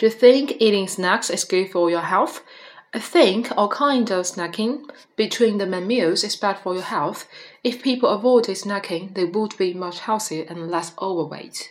Do you think eating snacks is good for your health? I think all kind of snacking between the main meals is bad for your health. If people avoided snacking, they would be much healthier and less overweight.